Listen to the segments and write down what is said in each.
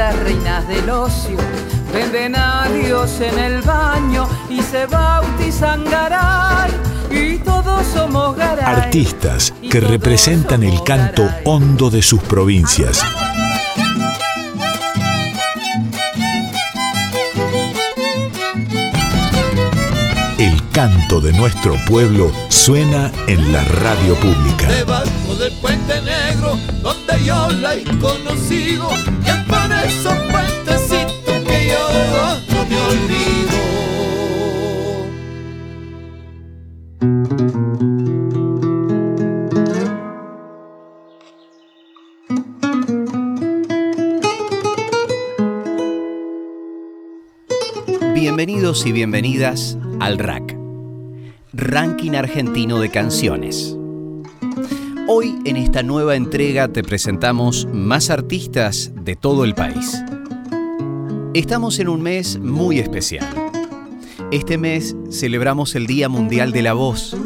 minitas, reinas del ocio, venden a Dios en el baño y se bautizan Garay y todos somos Garay. Artistas que representan el canto hondo de sus provincias. El canto de nuestro pueblo suena en la radio pública. Debajo del puente negro, donde yo la he conocido, y es por esos puentecitos que yo no me olvido. Bienvenidos y bienvenidas al RAC, Ranking Argentino de Canciones. Hoy en esta nueva entrega te presentamos más artistas de todo el país. Estamos en un mes muy especial. Este mes celebramos el Día Mundial de la Voz.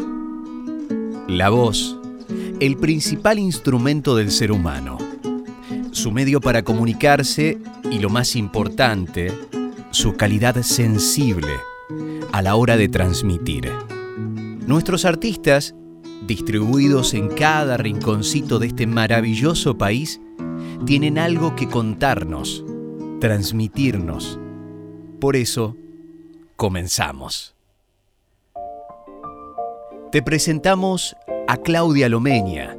La voz, el principal instrumento del ser humano. Su medio para comunicarse y lo más importante, su calidad sensible a la hora de transmitir. Nuestros artistas, distribuidos en cada rinconcito de este maravilloso país, tienen algo que contarnos, transmitirnos. Por eso, comenzamos. Te presentamos a Claudia Lomeña,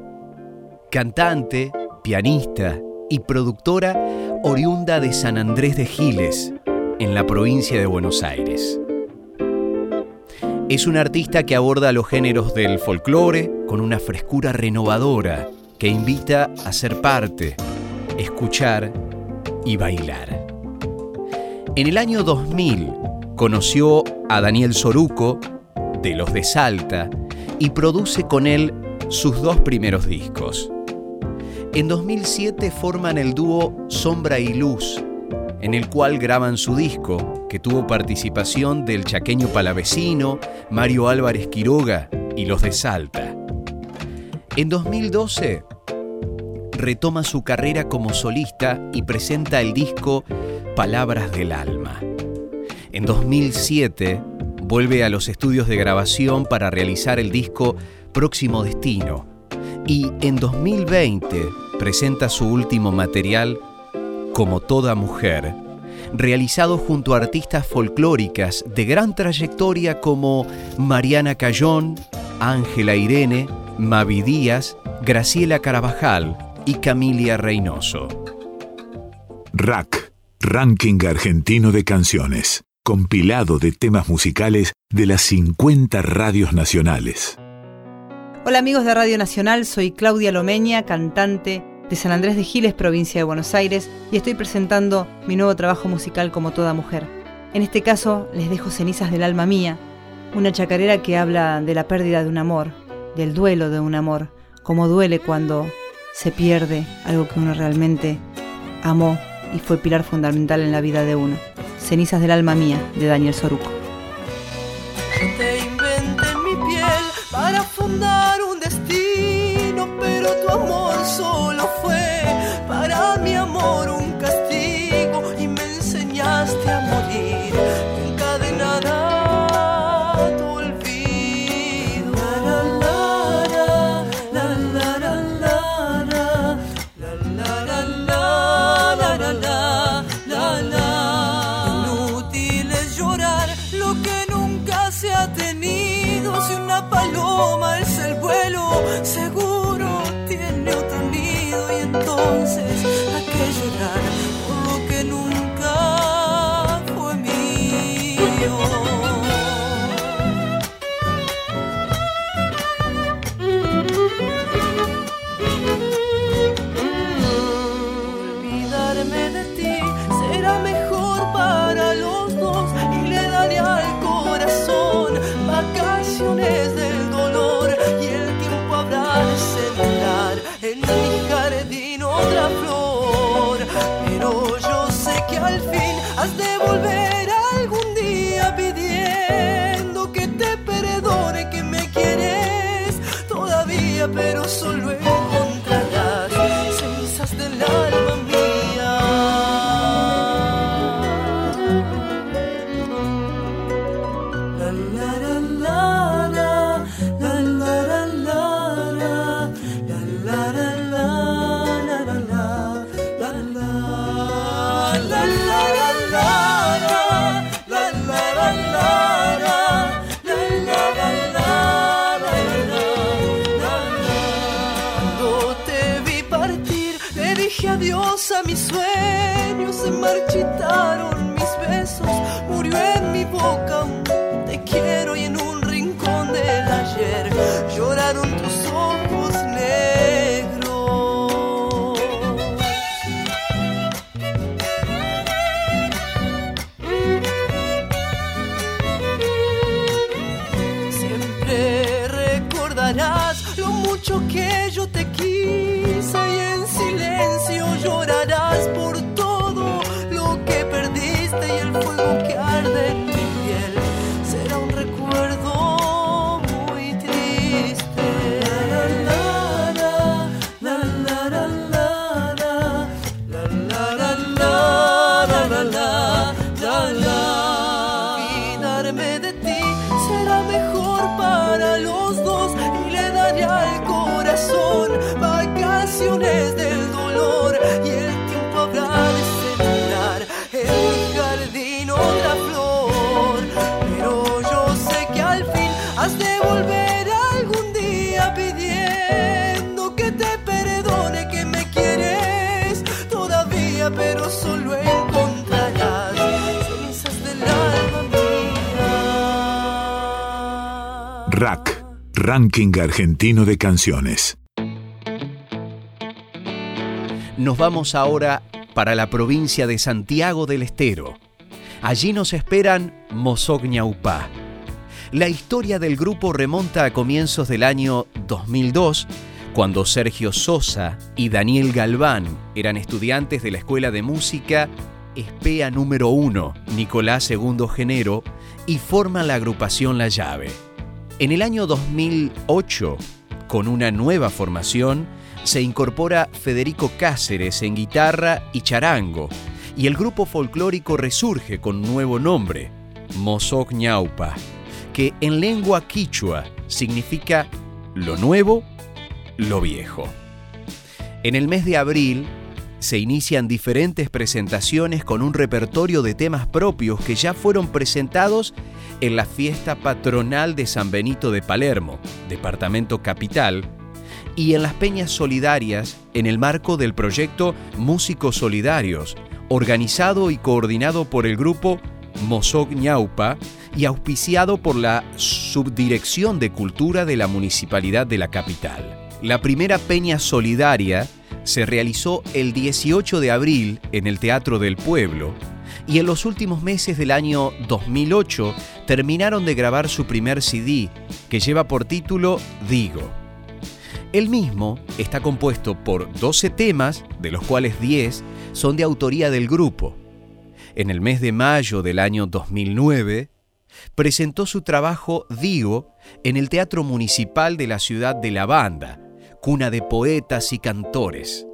cantante, pianista y productora oriunda de San Andrés de Giles, en la provincia de Buenos Aires. Es una artista que aborda los géneros del folclore con una frescura renovadora que invita a ser parte, escuchar y bailar. En el año 2000 conoció a Daniel Soruco, de Los de Salta, y produce con él sus dos primeros discos. En 2007 forman el dúo Sombra y Luz, en el cual graban su disco, que tuvo participación del chaqueño palavecino, Mario Álvarez Quiroga y los de Salta. En 2012 retoma su carrera como solista y presenta el disco Palabras del Alma. En 2007 vuelve a los estudios de grabación para realizar el disco Próximo Destino y en 2020 presenta su último material como toda mujer, realizado junto a artistas folclóricas de gran trayectoria como Mariana Cayón, Ángela Irene, Mavi Díaz, Graciela Carabajal y Camilia Reynoso. RAC, Ranking Argentino de Canciones, compilado de temas musicales de las 50 radios nacionales. Hola amigos de Radio Nacional, soy Claudia Lomeña, cantante de San Andrés de Giles, provincia de Buenos Aires, y estoy presentando mi nuevo trabajo musical como toda mujer. En este caso les dejo Cenizas del Alma Mía, una chacarera que habla de la pérdida de un amor, del duelo de un amor, como duele cuando se pierde algo que uno realmente amó y fue pilar fundamental en la vida de uno. Cenizas del Alma Mía, de Daniel Soruco. Te inventé mi piel para fundar un destino, pero tu amor solo fue para mi amor un adiós a mis sueños, se marchitaron mis besos, murió en mi boca Ranking Argentino de Canciones. Nos vamos ahora para la provincia de Santiago del Estero. Allí nos esperan Mozogñaupá. La historia del grupo remonta a comienzos del año 2002, cuando Sergio Sosa y Daniel Galván eran estudiantes de la Escuela de Música Espea número 1, Nicolás II Genero, y forman la agrupación La Llave. En el año 2008, con una nueva formación, se incorpora Federico Cáceres en guitarra y charango, y el grupo folclórico resurge con nuevo nombre, Mozoc Ñaupa, que en lengua quichua significa lo nuevo, lo viejo. En el mes de abril se inician diferentes presentaciones con un repertorio de temas propios que ya fueron presentados en la fiesta patronal de San Benito de Palermo, departamento capital, y en las peñas solidarias en el marco del proyecto Músicos Solidarios, organizado y coordinado por el grupo Mozog Ñaupa y auspiciado por la Subdirección de Cultura de la Municipalidad de la capital. La primera peña solidaria se realizó el 18 de abril en el Teatro del Pueblo y en los últimos meses del año 2008 terminaron de grabar su primer CD que lleva por título Digo. El mismo está compuesto por 12 temas, de los cuales 10 son de autoría del grupo. En el mes de mayo del año 2009, presentó su trabajo Digo en el Teatro Municipal de la ciudad de La Banda, cuna de poetas y cantores.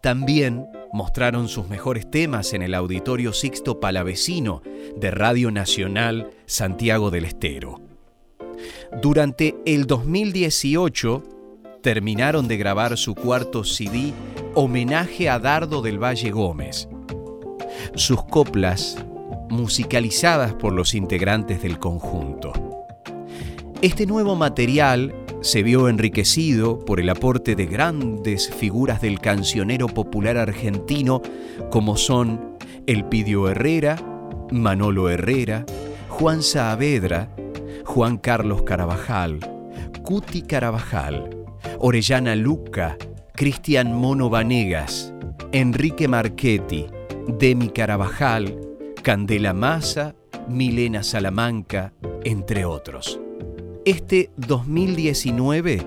También mostraron sus mejores temas en el Auditorio Sixto Palavecino de Radio Nacional Santiago del Estero. Durante el 2018 terminaron de grabar su cuarto CD Homenaje a Dardo del Valle Gómez. Sus coplas musicalizadas por los integrantes del conjunto. Este nuevo material se vio enriquecido por el aporte de grandes figuras del cancionero popular argentino como son Elpidio Herrera, Manolo Herrera, Juan Saavedra, Juan Carlos Carabajal, Cuti Carabajal, Orellana Luca, Cristian Mono Vanegas, Enrique Marchetti, Demi Carabajal, Candela Massa, Milena Salamanca, entre otros. Este 2019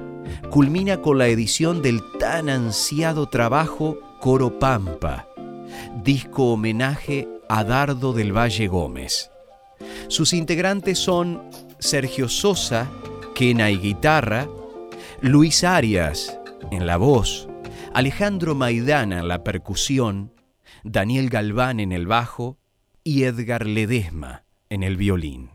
culmina con la edición del tan ansiado trabajo Coro Pampa, disco homenaje a Dardo del Valle Gómez. Sus integrantes son Sergio Sosa, quena y guitarra, Luis Arias en la voz, Alejandro Maidana en la percusión, Daniel Galván en el bajo y Edgar Ledesma en el violín.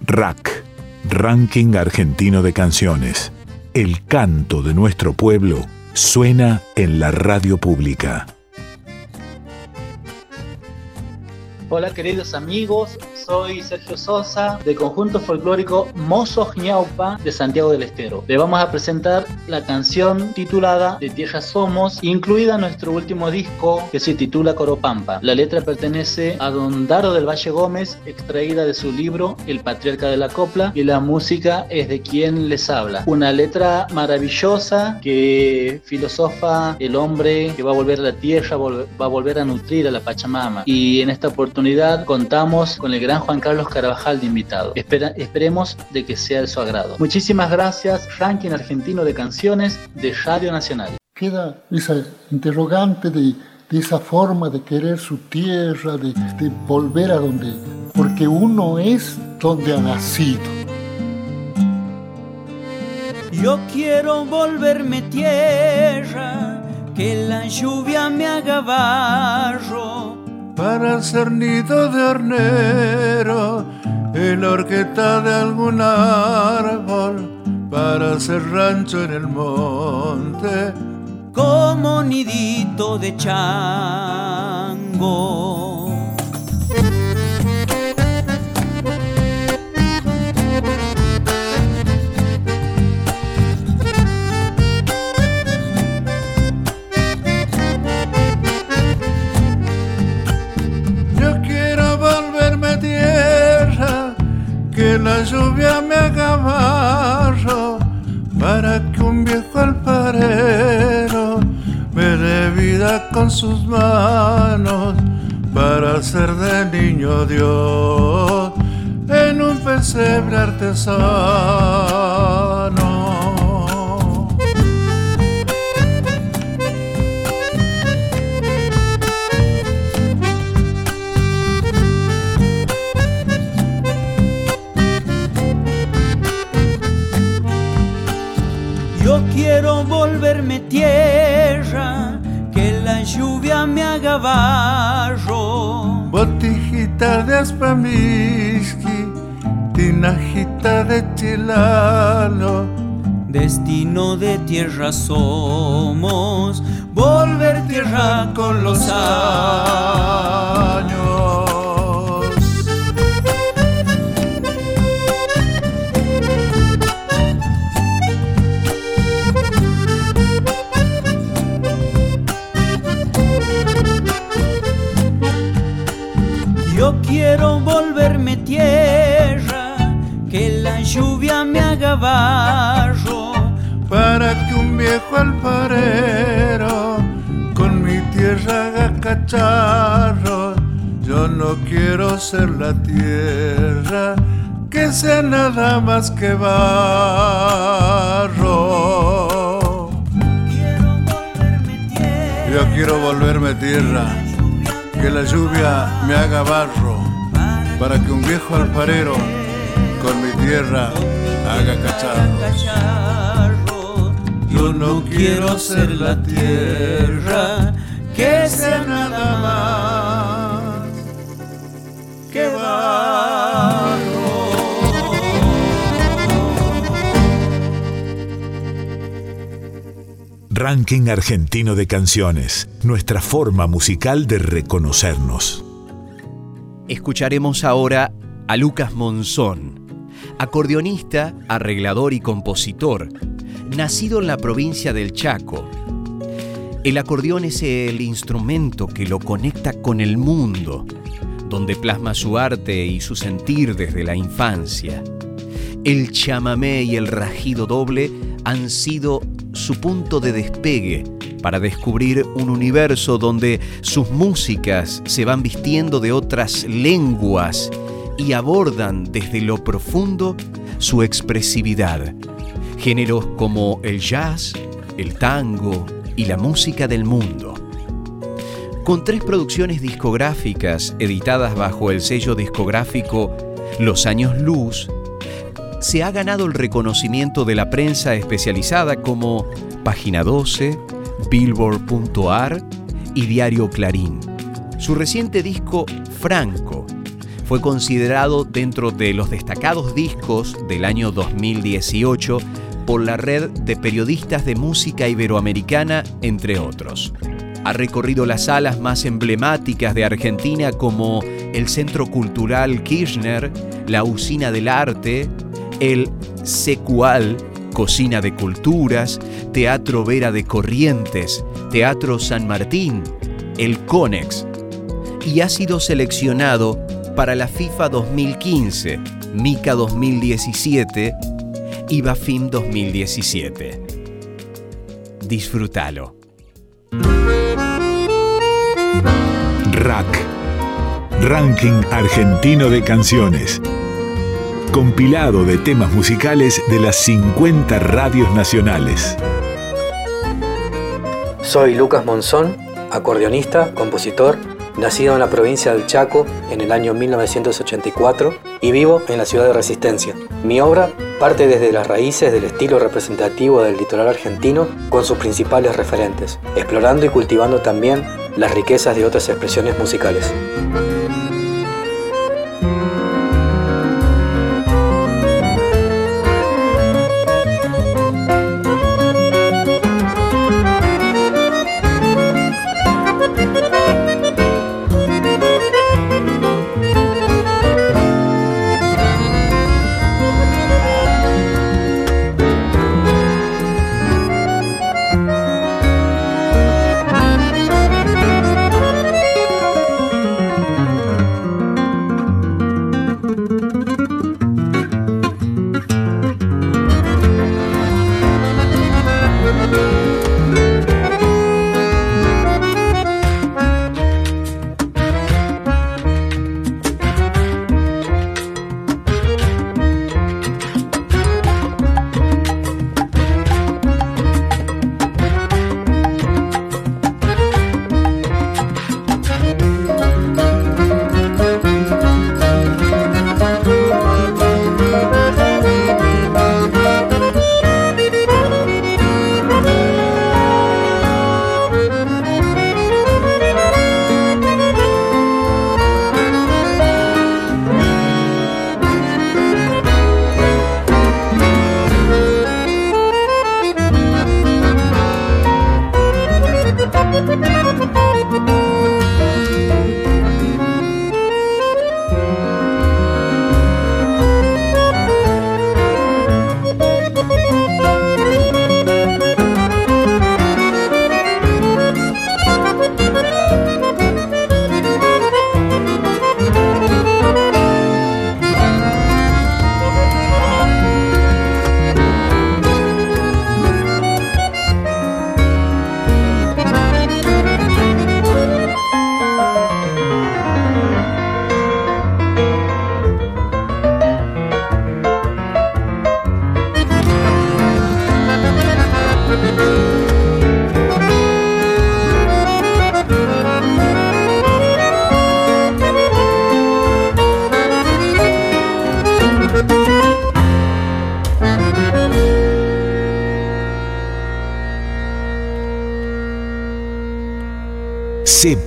Rack, Ranking Argentino de Canciones. El canto de nuestro pueblo suena en la radio pública. Hola queridos amigos, soy Sergio Sosa de conjunto folclórico Mozos Ñaupa de Santiago del Estero. Le vamos a presentar la canción titulada De Tierra Somos, incluida en nuestro último disco que se titula Coropampa. La letra pertenece a Don Daro del Valle Gómez, extraída de su libro El Patriarca de la Copla, y la música es de quien les habla. Una letra maravillosa que filosofa el hombre que va a volver a la tierra, va a volver a nutrir a la Pachamama. Y en esta oportunidad contamos con el gran Juan Carlos Carvajal de invitado. esperemos de que sea de su agrado. Muchísimas gracias, ranking argentino de canciones de Radio Nacional. Queda esa interrogante de, esa forma de querer su tierra, de, de volver a donde, porque uno es donde ha nacido. Yo quiero volverme tierra, que la lluvia me haga barro para ser nido de hornero en la horqueta de algún árbol, para ser rancho en el monte, como nidito de chango. Lluvia me haga barro para que un viejo alfarero me dé vida con sus manos para ser de niño Dios en un pesebre artesano. Tierra, que la lluvia me haga barro. Botijita de aspamiski, tinajita de chilalo. Destino de tierra somos, volver tierra con los años. Quiero volverme tierra, que la lluvia me haga barro. Para que un viejo alfarero con mi tierra haga cacharro. Yo no quiero ser la tierra que sea nada más que barro. Quiero volverme tierra. Yo quiero volverme tierra que la lluvia me haga barro, para que un viejo alfarero con mi tierra haga cacharros. Yo no quiero ser la tierra que sea nada más que barro. Ranking Argentino de Canciones, nuestra forma musical de reconocernos. Escucharemos ahora a Lucas Monzón, acordeonista, arreglador y compositor, nacido en la provincia del Chaco. El acordeón es el instrumento que lo conecta con el mundo, donde plasma su arte y su sentir desde la infancia. El chamamé y el rajido doble han sido su punto de despegue para descubrir un universo donde sus músicas se van vistiendo de otras lenguas y abordan desde lo profundo su expresividad. Géneros como el jazz, el tango y la música del mundo. Con tres producciones discográficas editadas bajo el sello discográfico Los Años Luz, se ha ganado el reconocimiento de la prensa especializada como Página 12, Billboard.ar y Diario Clarín. Su reciente disco Franco fue considerado dentro de los destacados discos del año 2018 por la red de periodistas de música iberoamericana, entre otros. Ha recorrido las salas más emblemáticas de Argentina como el Centro Cultural Kirchner, la Usina del Arte, el Secual, Cocina de Culturas, Teatro Vera de Corrientes, Teatro San Martín, el CONEX, y ha sido seleccionado para la FIFA 2015, MICA 2017 y BAFIM 2017. Disfrútalo. Rack, Ranking Argentino de Canciones. Compilado de temas musicales de las 50 radios nacionales. Soy Lucas Monzón, acordeonista, compositor nacido en la provincia del Chaco en el año 1984 y vivo en la ciudad de Resistencia. Mi obra parte desde las raíces del estilo representativo del litoral argentino con sus principales referentes, explorando y cultivando también las riquezas de otras expresiones musicales.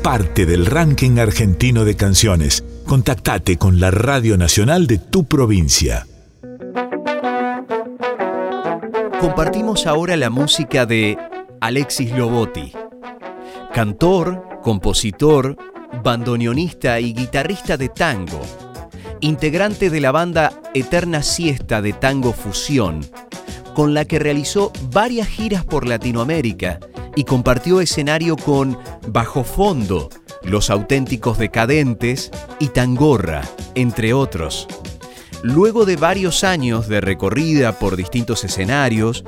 Parte del ranking argentino de canciones. Contactate con la Radio Nacional de tu provincia. Compartimos ahora la música de Alexis Lobotti, cantor, compositor, bandoneonista y guitarrista de tango, integrante de la banda Eterna Siesta de Tango Fusión, con la que realizó varias giras por Latinoamérica y compartió escenario con Bajo Fondo, Los Auténticos Decadentes y Tangorra, entre otros. Luego de varios años de recorrida por distintos escenarios,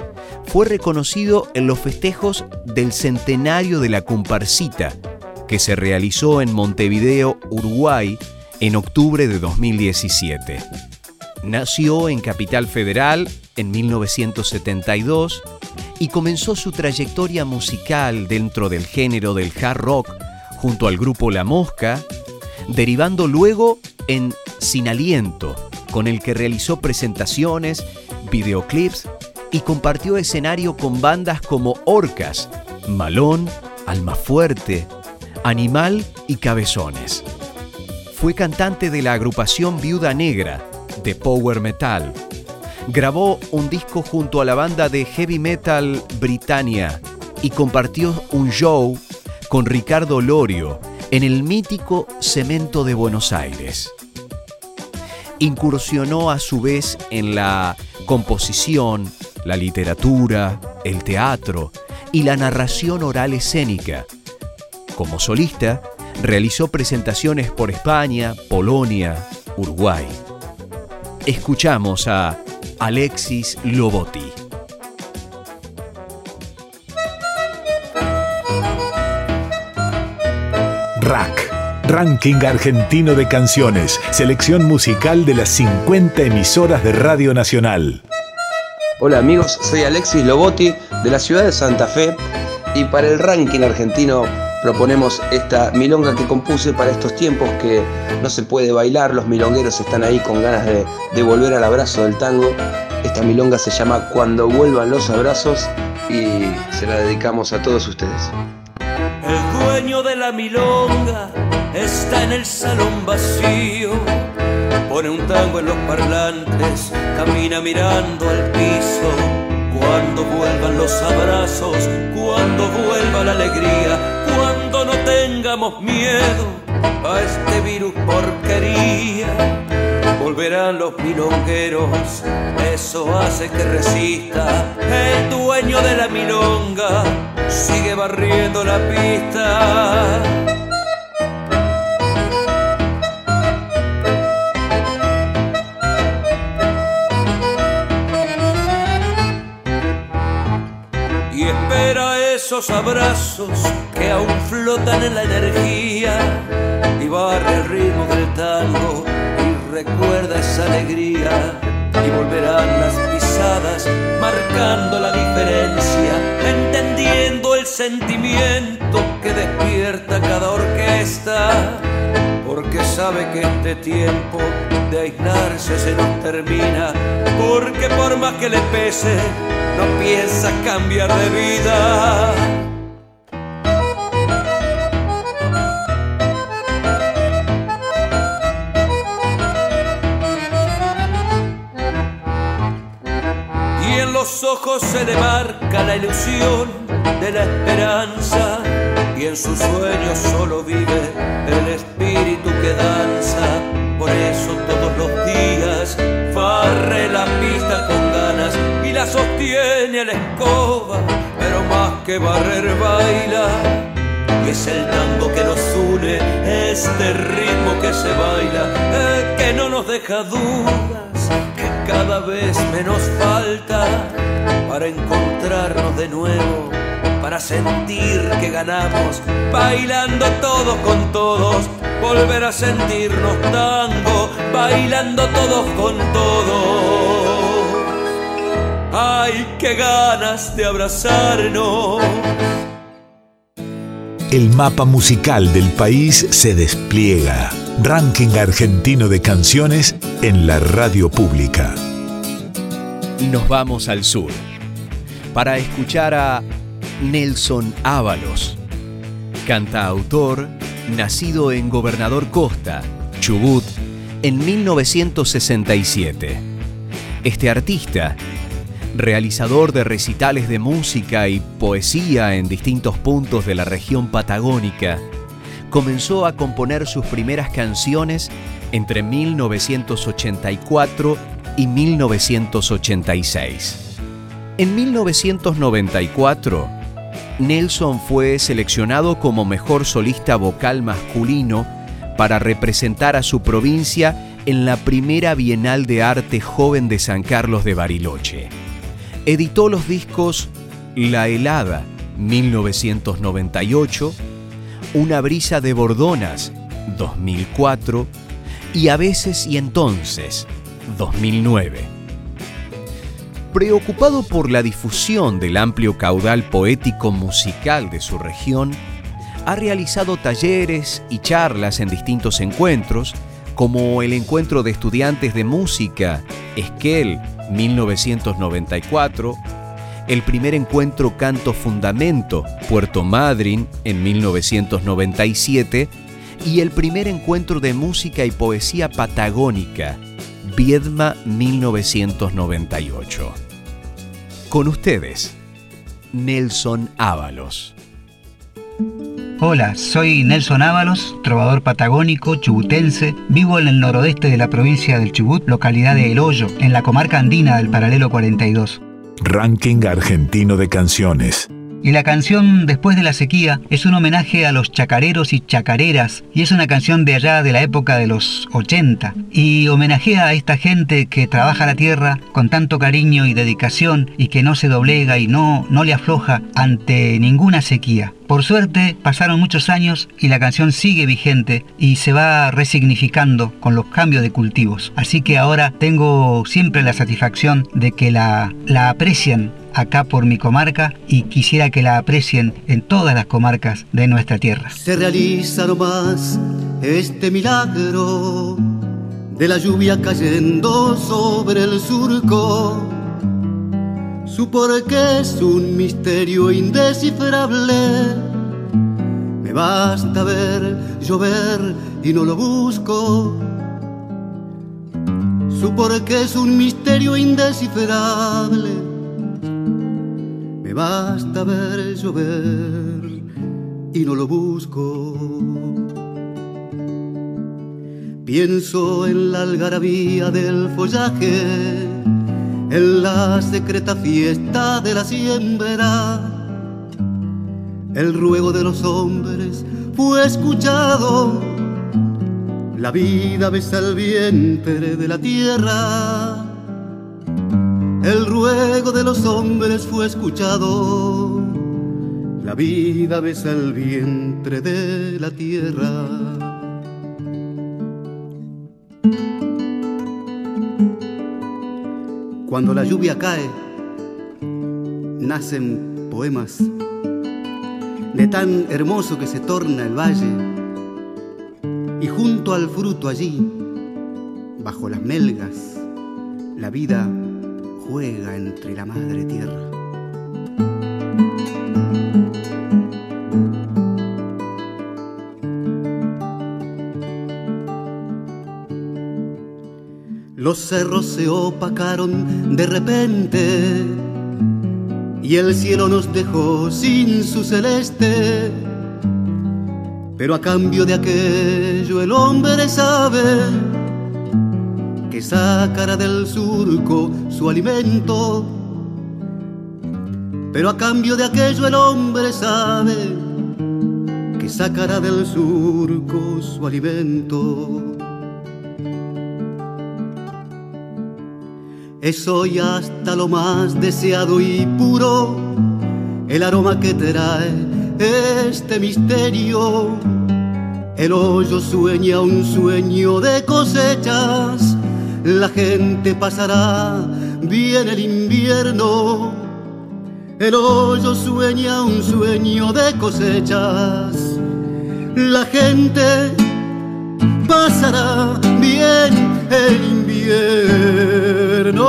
fue reconocido en los festejos del centenario de la comparsita, que se realizó en Montevideo, Uruguay, en octubre de 2017. Nació en Capital Federal en 1972 y comenzó su trayectoria musical dentro del género del hard rock junto al grupo La Mosca, derivando luego en Sin Aliento, con el que realizó presentaciones, videoclips y compartió escenario con bandas como Orcas, Malón, Almafuerte, Animal y Cabezones. Fue cantante de la agrupación Viuda Negra, de Power Metal. Grabó un disco junto a la banda de heavy metal Britannia y compartió un show con Ricardo Lorio en el mítico Cemento de Buenos Aires. Incursionó a su vez en la composición, la literatura, el teatro y la narración oral escénica. Como solista, realizó presentaciones por España, Polonia, Uruguay. Escuchamos a Alexis Lobotti. Rack, Ranking Argentino de Canciones, selección musical de las 50 emisoras de Radio Nacional. Hola amigos, soy Alexis Lobotti de la ciudad de Santa Fe y para el ranking argentino proponemos esta milonga que compuse para estos tiempos que no se puede bailar, los milongueros están ahí con ganas de, de volver al abrazo del tango. Esta milonga se llama Cuando vuelvan los abrazos y se la dedicamos a todos ustedes. El dueño de la milonga está en el salón vacío. Pone un tango en los parlantes, camina mirando al piso. Cuando vuelvan los abrazos, cuando vuelva la alegría, cuando no tengamos miedo a este virus porquería. Volverán los milongueros, eso hace que resista. El dueño de la milonga sigue barriendo la pista. Esos abrazos que aún flotan en la energía y barre el ritmo del tango y recuerda esa alegría y volverán las pisadas marcando la diferencia, entendiendo el sentimiento que despierta cada orquesta, porque sabe que este tiempo de aislarse se nos termina, porque por más que le pese, no piensa cambiar de vida. Y en los ojos se le marca la ilusión de la esperanza. Y en sus sueños solo vive el espíritu que danza. Por eso todos los días barre la pista con la sostiene la escoba. Pero más que barrer baila. Y es el tango que nos une, este ritmo que se baila, eh, que no nos deja dudas, que cada vez menos falta para encontrarnos de nuevo, para sentir que ganamos, bailando todos con todos, volver a sentirnos tango, bailando todos con todos. Ay, qué ganas de abrazarnos. El mapa musical del país se despliega. Ranking argentino de canciones en la radio pública. Nos vamos al sur para escuchar a Nelson Ábalos, cantautor nacido en Gobernador Costa, Chubut, en 1967. Este artista, realizador de recitales de música y poesía en distintos puntos de la región patagónica, comenzó a componer sus primeras canciones entre 1984 y 1986. En 1994, Nelson fue seleccionado como mejor solista vocal masculino para representar a su provincia en la primera Bienal de Arte Joven de San Carlos de Bariloche. Editó los discos La Helada, 1998, Una brisa de Bordonas, 2004, y A veces y entonces, 2009. Preocupado por la difusión del amplio caudal poético musical de su región, ha realizado talleres y charlas en distintos encuentros, como el Encuentro de Estudiantes de Música Esquel 1994, el primer encuentro Canto Fundamento Puerto Madryn en 1997 y el primer encuentro de música y poesía patagónica Viedma 1998. Con ustedes, Nelson Ábalos. Hola, soy Nelson Ábalos, trovador patagónico, chubutense. Vivo en el noroeste de la provincia del Chubut, localidad de El Hoyo, en la comarca andina del paralelo 42. Ranking argentino de canciones. Y la canción Después de la sequía es un homenaje a los chacareros y chacareras y es una canción de allá de la época de los 80 y homenajea a esta gente que trabaja la tierra con tanto cariño y dedicación y que no se doblega y no, no le afloja ante ninguna sequía. Por suerte pasaron muchos años y la canción sigue vigente y se va resignificando con los cambios de cultivos. Así que ahora tengo siempre la satisfacción de que la, la aprecian acá por mi comarca y quisiera que la aprecien en todas las comarcas de nuestra tierra. Se realiza nomás este milagro de la lluvia cayendo sobre el surco. Su porqué es un misterio indescifrable. Me basta ver llover y no lo busco. Su porqué es un misterio indescifrable basta ver llover y no lo busco. Pienso en la algarabía del follaje, en la secreta fiesta de la siembra. El ruego de los hombres fue escuchado, la vida besa el vientre de la tierra el ruego de los hombres fue escuchado. La vida besa el vientre de la tierra. Cuando la lluvia cae, nacen poemas de tan hermoso que se torna el valle. Y junto al fruto allí, bajo las melgas, la vida juega entre la madre tierra. Los cerros se opacaron de repente y el cielo nos dejó sin su celeste. Pero a cambio de aquello el hombre sabe que sacará del surco su alimento. Pero a cambio de aquello el hombre sabe que sacará del surco su alimento. Es hoy hasta lo más deseado y puro el aroma que trae este misterio. El hoyo sueña un sueño de cosechas la gente pasará, viene el invierno, el hoyo sueña un sueño de cosechas, la gente pasará bien el invierno.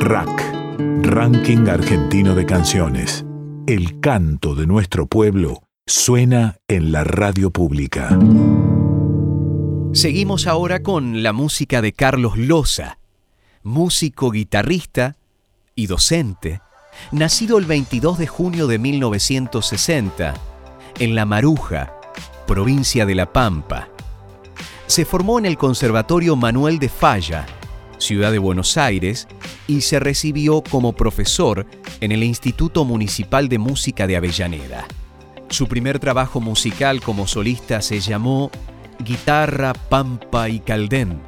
Rack, Ranking Argentino de Canciones. El canto de nuestro pueblo suena en la radio pública. Seguimos ahora con la música de Carlos Loza, músico, guitarrista y docente, nacido el 22 de junio de 1960 en La Maruja, provincia de La Pampa. Se formó en el Conservatorio Manuel de Falla, ciudad de Buenos Aires, y se recibió como profesor en el Instituto Municipal de Música de Avellaneda. Su primer trabajo musical como solista se llamó guitarra, pampa y caldén,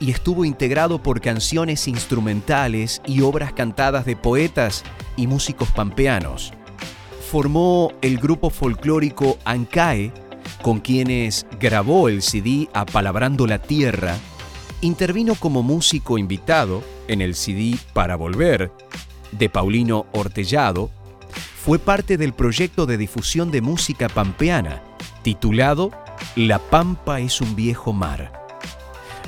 y estuvo integrado por canciones instrumentales y obras cantadas de poetas y músicos pampeanos. Formó el grupo folclórico Ancae con quienes grabó el CD Apalabrando la Tierra, intervino como músico invitado en el CD Para Volver de Paulino Ortellado, fue parte del proyecto de difusión de música pampeana titulado La Pampa es un viejo mar.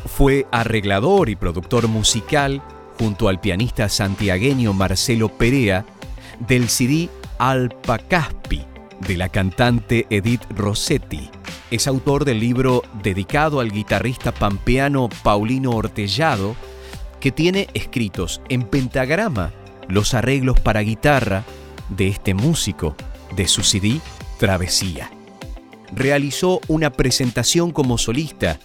Fue arreglador y productor musical junto al pianista santiagueño Marcelo Perea del CD Alpa Caspi de la cantante Edith Rossetti. Es autor del libro dedicado al guitarrista pampeano Paulino Ortellado, que tiene escritos en pentagrama los arreglos para guitarra de este músico de su CD Travesía. Realizó una presentación como solista,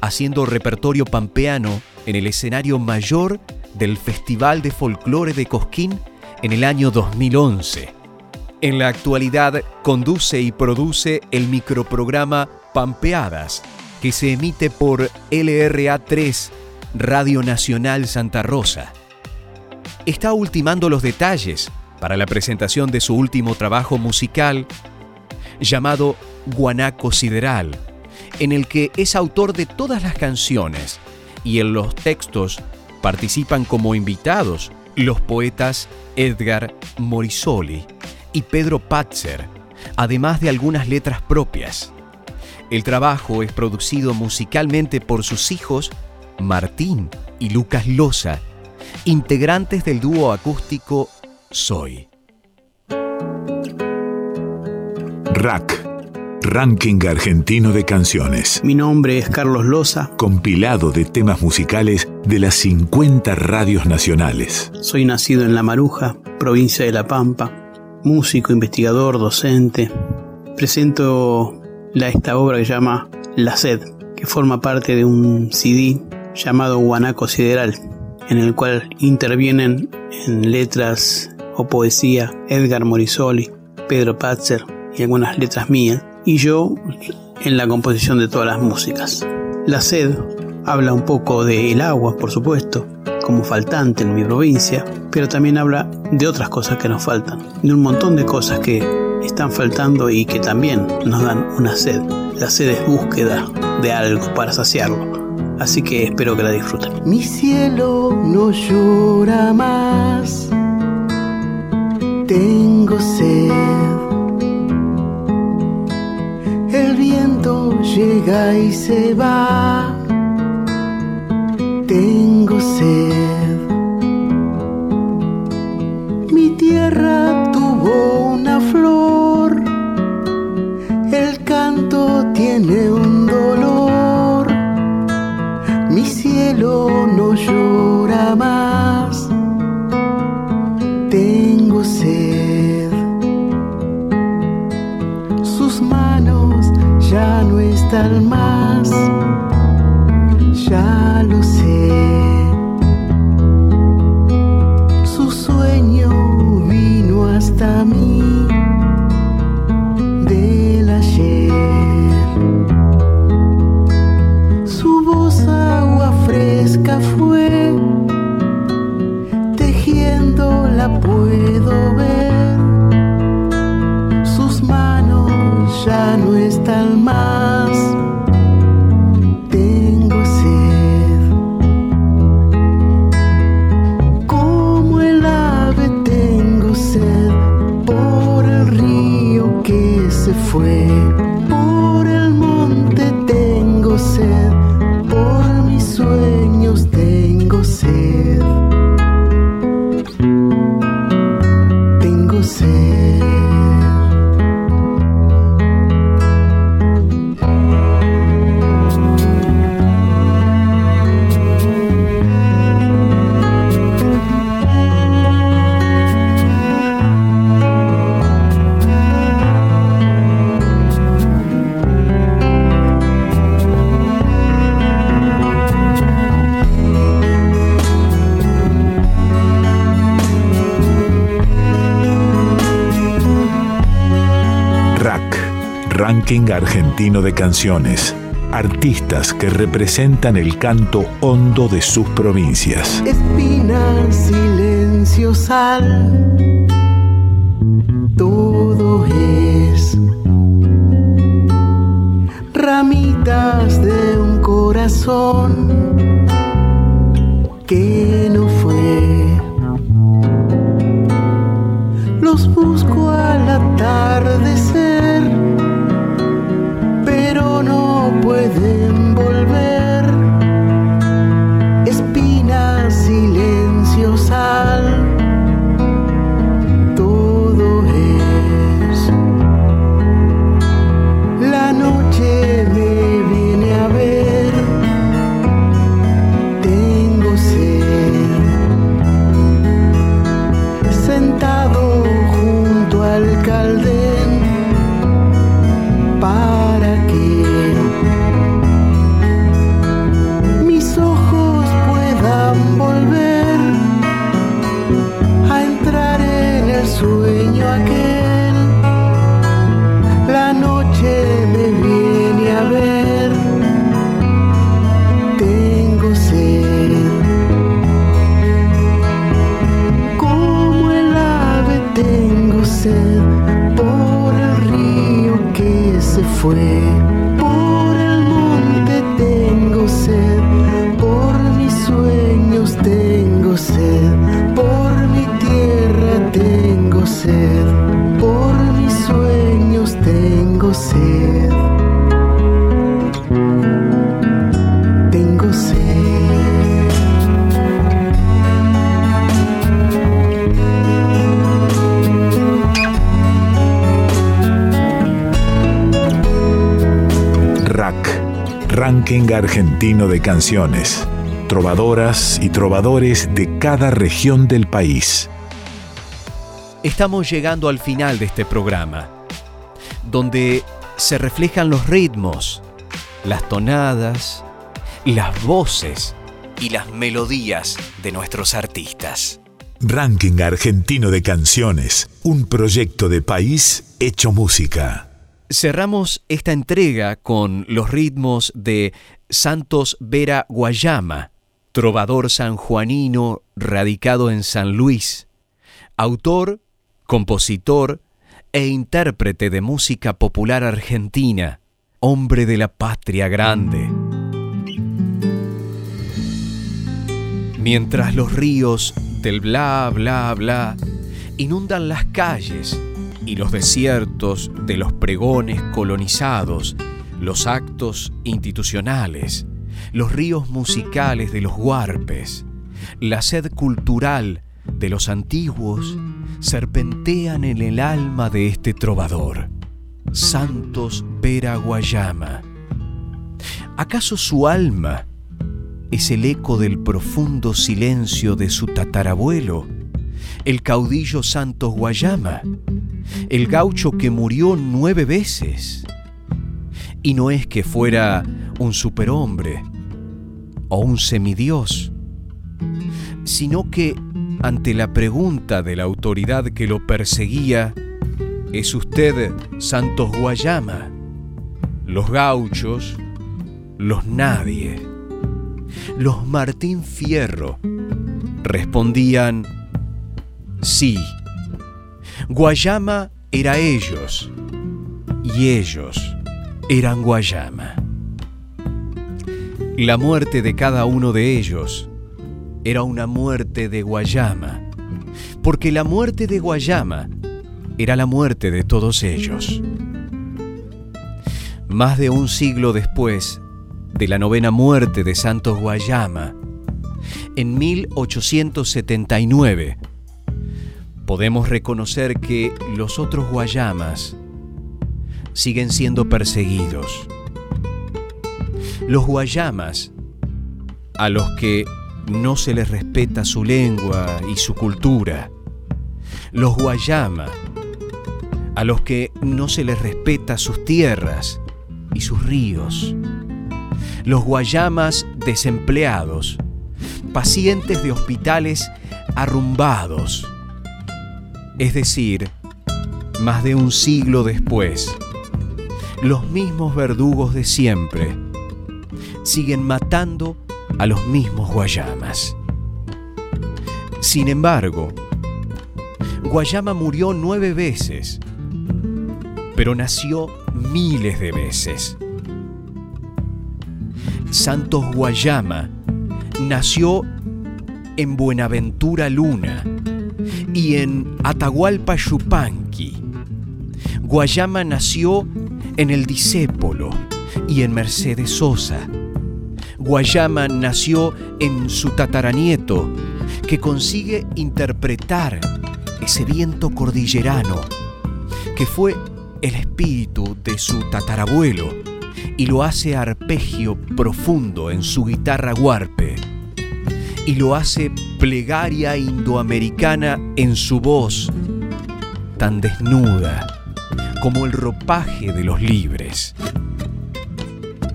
haciendo repertorio pampeano en el escenario mayor del Festival de Folclore de Cosquín en el año 2011. En la actualidad conduce y produce el microprograma Pampeadas, que se emite por LRA3 Radio Nacional Santa Rosa. Está ultimando los detalles para la presentación de su último trabajo musical llamado Guanaco Sideral, en el que es autor de todas las canciones y en los textos participan como invitados los poetas Edgar Morisoli y Pedro Patzer, además de algunas letras propias. El trabajo es producido musicalmente por sus hijos Martín y Lucas Loza, integrantes del dúo acústico Soy. Rack, Ranking Argentino de Canciones. Mi nombre es Carlos Loza. Compilado de temas musicales de las 50 radios nacionales. Soy nacido en La Maruja, provincia de La Pampa. Músico, investigador, docente. Presento la, esta obra que se llama La Sed, que forma parte de un CD llamado Guanaco Sideral, en el cual intervienen en letras o poesía Edgar Morisoli, Pedro Patzer y algunas letras mías, y yo en la composición de todas las músicas. La sed habla un poco del agua, por supuesto, como faltante en mi provincia, pero también habla de otras cosas que nos faltan, de un montón de cosas que están faltando y que también nos dan una sed. La sed es búsqueda de algo para saciarlo. Así que espero que la disfruten. Mi cielo no llora más. Tengo sed. Llega y se va. Tengo sed. Ranking Argentino de Canciones. Artistas que representan el canto hondo de sus provincias. Espina, silencio, sal. Todo es ramitas de un corazón que no fue. Los busco al atardecer, no pueden fue. Ranking Argentino de Canciones. Trovadoras y trovadores de cada región del país. Estamos llegando al final de este programa, donde se reflejan los ritmos, las tonadas, las voces y las melodías de nuestros artistas. Ranking Argentino de Canciones, un proyecto de país hecho música. Cerramos esta entrega con los ritmos de Santos Vera Guayama, trovador sanjuanino radicado en San Luis, autor, compositor e intérprete de música popular argentina, hombre de la patria grande. Mientras los ríos del bla bla bla inundan las calles y los desiertos de los pregones colonizados, los actos institucionales, los ríos musicales de los huarpes, la sed cultural de los antiguos serpentean en el alma de este trovador, Santos Vera Guayama. ¿Acaso su alma es el eco del profundo silencio de su tatarabuelo, el caudillo Santos Guayama, el gaucho que murió nueve veces? Y no es que fuera un superhombre o un semidios, sino que ante la pregunta de la autoridad que lo perseguía, ¿es usted Santos Guayama? Los gauchos, los nadie, los Martín Fierro respondían, sí, Guayama era ellos y ellos eran Guayama. La muerte de cada uno de ellos era una muerte de Guayama, porque la muerte de Guayama era la muerte de todos ellos. Más de un siglo después de la novena muerte de Santos Guayama, en 1879, podemos reconocer que los otros Guayamas siguen siendo perseguidos. Los Guayamas, a los que no se les respeta su lengua y su cultura. Los Guayama, a los que no se les respeta sus tierras y sus ríos. Los Guayamas desempleados, pacientes de hospitales arrumbados. Es decir, más de un siglo después, los mismos verdugos de siempre siguen matando a los mismos Guayamas. Sin embargo, Guayama murió nueve veces, pero nació miles de veces. Santos Guayama nació en Buenaventura Luna y en Atahualpa Yupanqui. Guayama nació en el Disépolo y en Mercedes Sosa. Guayama nació en su tataranieto, que consigue interpretar ese viento cordillerano, que fue el espíritu de su tatarabuelo, y lo hace arpegio profundo en su guitarra huarpe, y lo hace plegaria indoamericana en su voz, tan desnuda como el ropaje de los libres.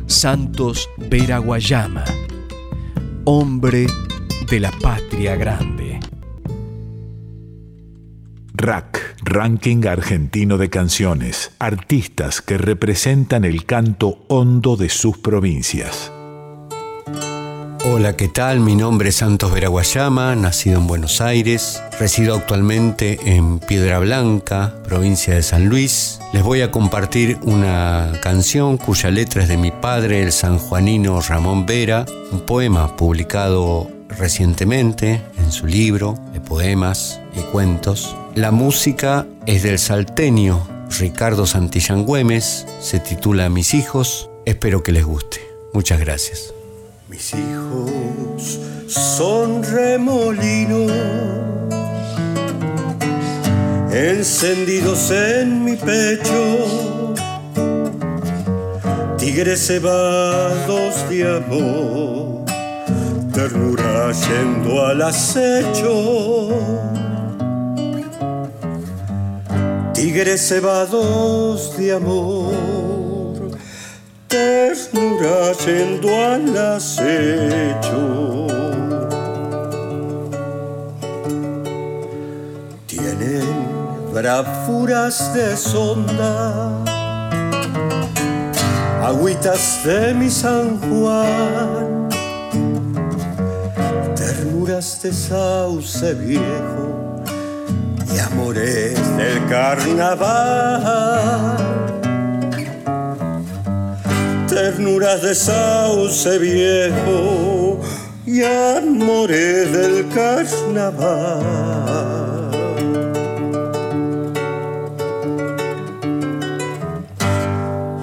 Santos Vera Guayama, hombre de la patria grande. Rack, Ranking Argentino de Canciones. Artistas que representan el canto hondo de sus provincias. Hola, ¿qué tal? Mi nombre es Santos Veraguayama, nacido en Buenos Aires. Resido actualmente en Piedra Blanca, provincia de San Luis. Les voy a compartir una canción cuya letra es de mi padre, el sanjuanino Ramón Vera, un poema publicado recientemente en su libro de poemas y cuentos. La música es del salteño Ricardo Santillán Güemes, se titula Mis hijos, espero que les guste. Muchas gracias. Mis hijos son remolinos encendidos en mi pecho, tigres cebados de amor, ternura yendo al acecho. Tigres cebados de amor, ternura yendo al acecho. Tienen bravuras de sonda, agüitas de mi San Juan, ternuras de sauce viejo y amores del carnaval ternuras de sauce viejo y amores del carnaval.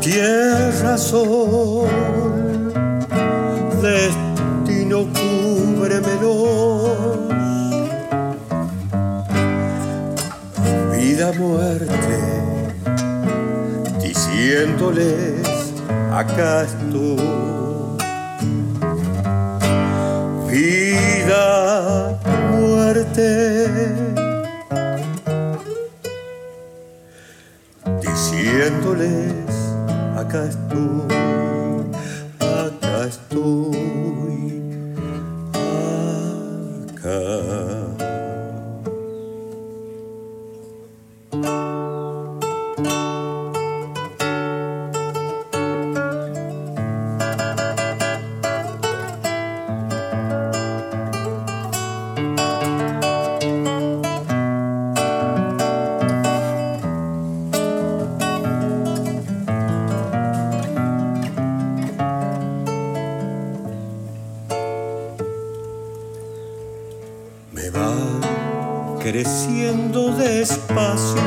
Tierra, sol, destino, cúbremelos. Vida, muerte, diciéndoles acá estoy. Vida, muerte, diciéndoles acá estoy, creciendo despacio.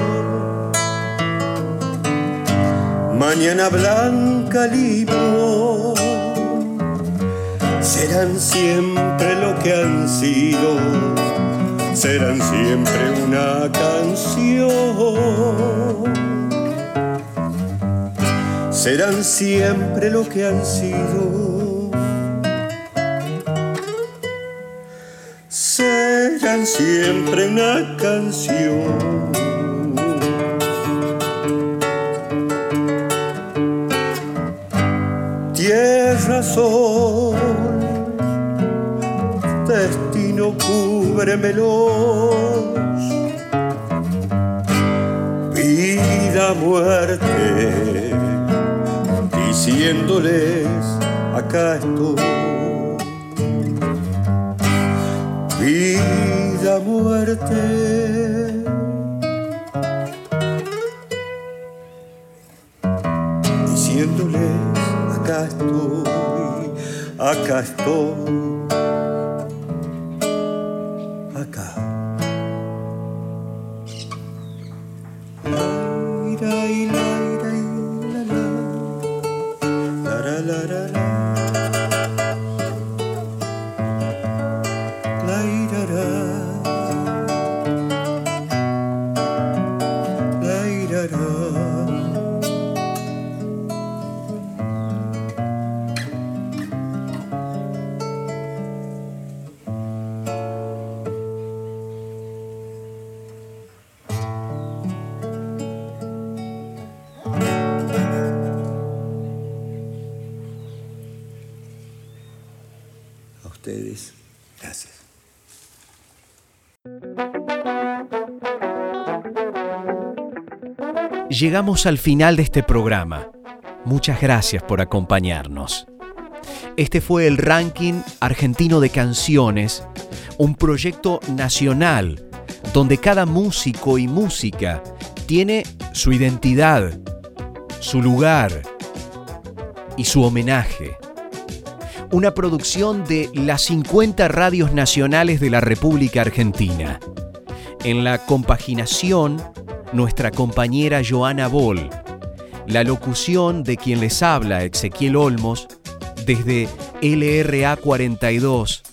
Mañana blanca limón serán siempre lo que han sido, serán siempre una canción. Serán siempre lo que han sido. Siempre una canción. Tierra, sol, destino, cúbremelos. Vida, muerte, diciéndoles, acá estoy. Muerte. Diciéndoles, acá estoy, acá estoy. Llegamos al final de este programa. Muchas gracias por acompañarnos. Este fue el ranking argentino de canciones, un proyecto nacional donde cada músico y música tiene su identidad, su lugar y su homenaje. Una producción de las 50 radios nacionales de la República Argentina. En la compaginación nuestra compañera Joana Boll, la locución de quien les habla Ezequiel Olmos desde LRA 42,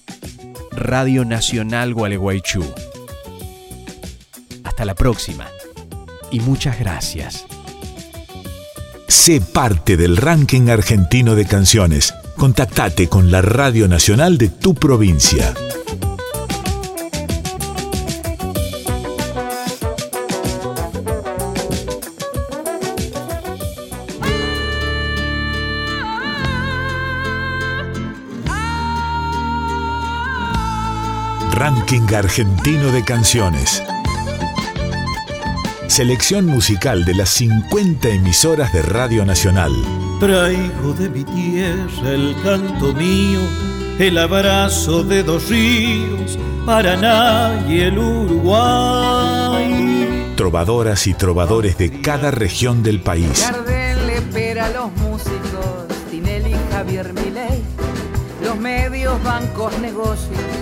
Radio Nacional Gualeguaychú. Hasta la próxima y muchas gracias. Sé parte del ranking argentino de canciones. Contactate con la Radio Nacional de tu provincia. Ranking Argentino de Canciones. Selección musical de las 50 emisoras de Radio Nacional. Traigo de mi tierra el canto mío, el abrazo de dos ríos, Paraná y el Uruguay. Trovadoras y trovadores de cada región del país. Gardel le espera a los músicos, Tinelli, Javier Milei, los medios, bancos, negocios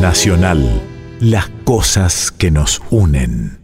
Nacional, las cosas que nos unen.